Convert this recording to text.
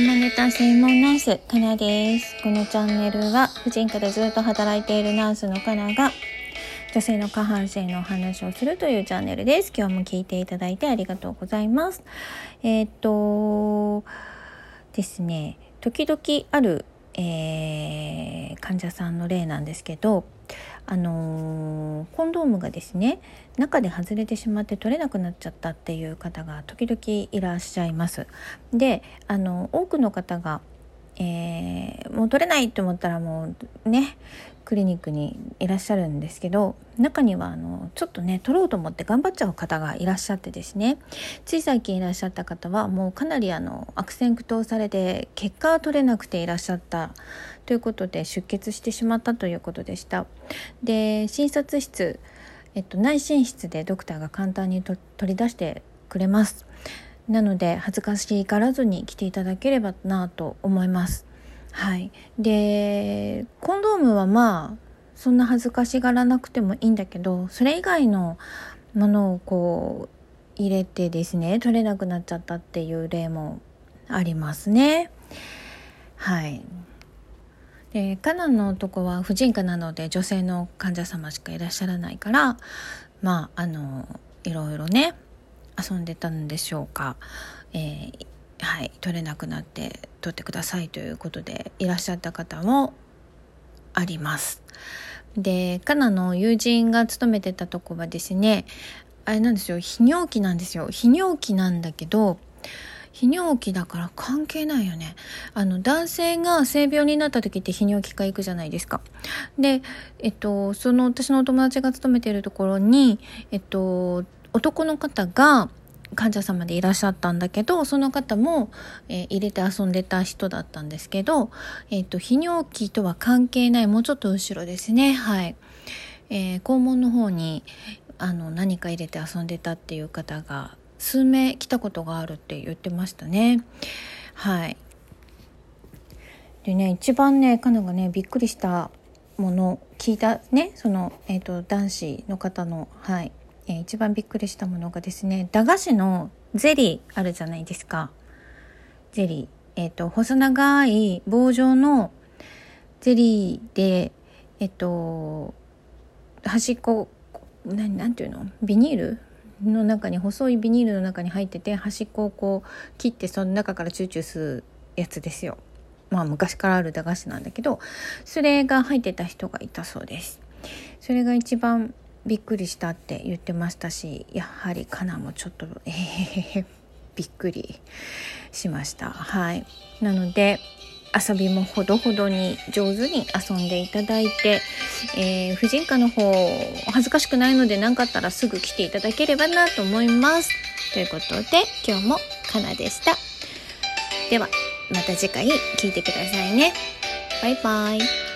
島ネタ専門ナース、かなです。このチャンネルは、婦人科でずっと働いているナースのかなが、女性の下半身のお話をするというチャンネルです。今日も聞いていただいてありがとうございます。えー、っと、ですね、時々ある、えー、患者さんの例なんですけど、あのー、コンドームがですね中で外れてしまって取れなくなっちゃったっていう方が時々いらっしゃいます。であの多くの方が、えー、もう取れないと思ったらもうねクリニックにいらっしゃるんですけど中にはあのちょっとね取ろうと思って頑張っちゃう方がいらっしゃってですねつい最近いらっしゃった方はもうかなりあの悪戦苦闘されて結果は取れなくていらっしゃったということで出血してしまったということでした。で診察室、えっと、内診室でドクターが簡単に取り出してくれます。なので恥ずかしがらずに来ていただければなと思います。はい、でコンドームはまあそんな恥ずかしがらなくてもいいんだけどそれ以外のものをこう入れてですね取れなくなっちゃったっていう例もありますね。はいでカナンの男は婦人科なので女性の患者様しかいらっしゃらないからまああのいろいろね遊んでたんでしょうか、えー、はい、取れなくなって取ってくださいということでいらっしゃった方もあります。でカナの友人が勤めてたとこはですねあれなんですよ泌尿器なんですよ泌尿器なんだけど泌尿器だから関係ないよね。あの、男性が性病になった時って泌尿器科行くじゃないですか。で、えっと、その私のお友達が勤めているところに、えっと、男の方が患者様でいらっしゃったんだけどその方も、えー、入れて遊んでた人だったんですけど、えーと、泌尿器とは関係ないもうちょっと後ろですね。はい、えー、肛門の方にあの何か入れて遊んでたっていう方が数名来たことがあるって言ってましたね。はい。でね一番ねカナがねびっくりしたもの聞いたねその、えーと男子の方のはい。えー、一番びっくりしたものがですね駄菓子のゼリーあるじゃないですか。ゼリー。えっ、ー、と細長い棒状のゼリーでえっ、ー、と端っこ何なんていうの？ビニールの中に細いビニールの中に入ってて端っこをこう切ってその中からチューチューするやつですよ。まあ昔からある駄菓子なんだけどそれが入ってた人がいたそうです。それが一番びっくりしたって言ってましたしやはりカナもちょっとえー、びっくりしました。はい。なので遊びもほどほどに上手に遊んでいただいて、えー、婦人科の方恥ずかしくないので何かあったらすぐ来ていただければなと思います。ということで今日もかなでした。ではまた次回聞いてくださいね。バイバイ。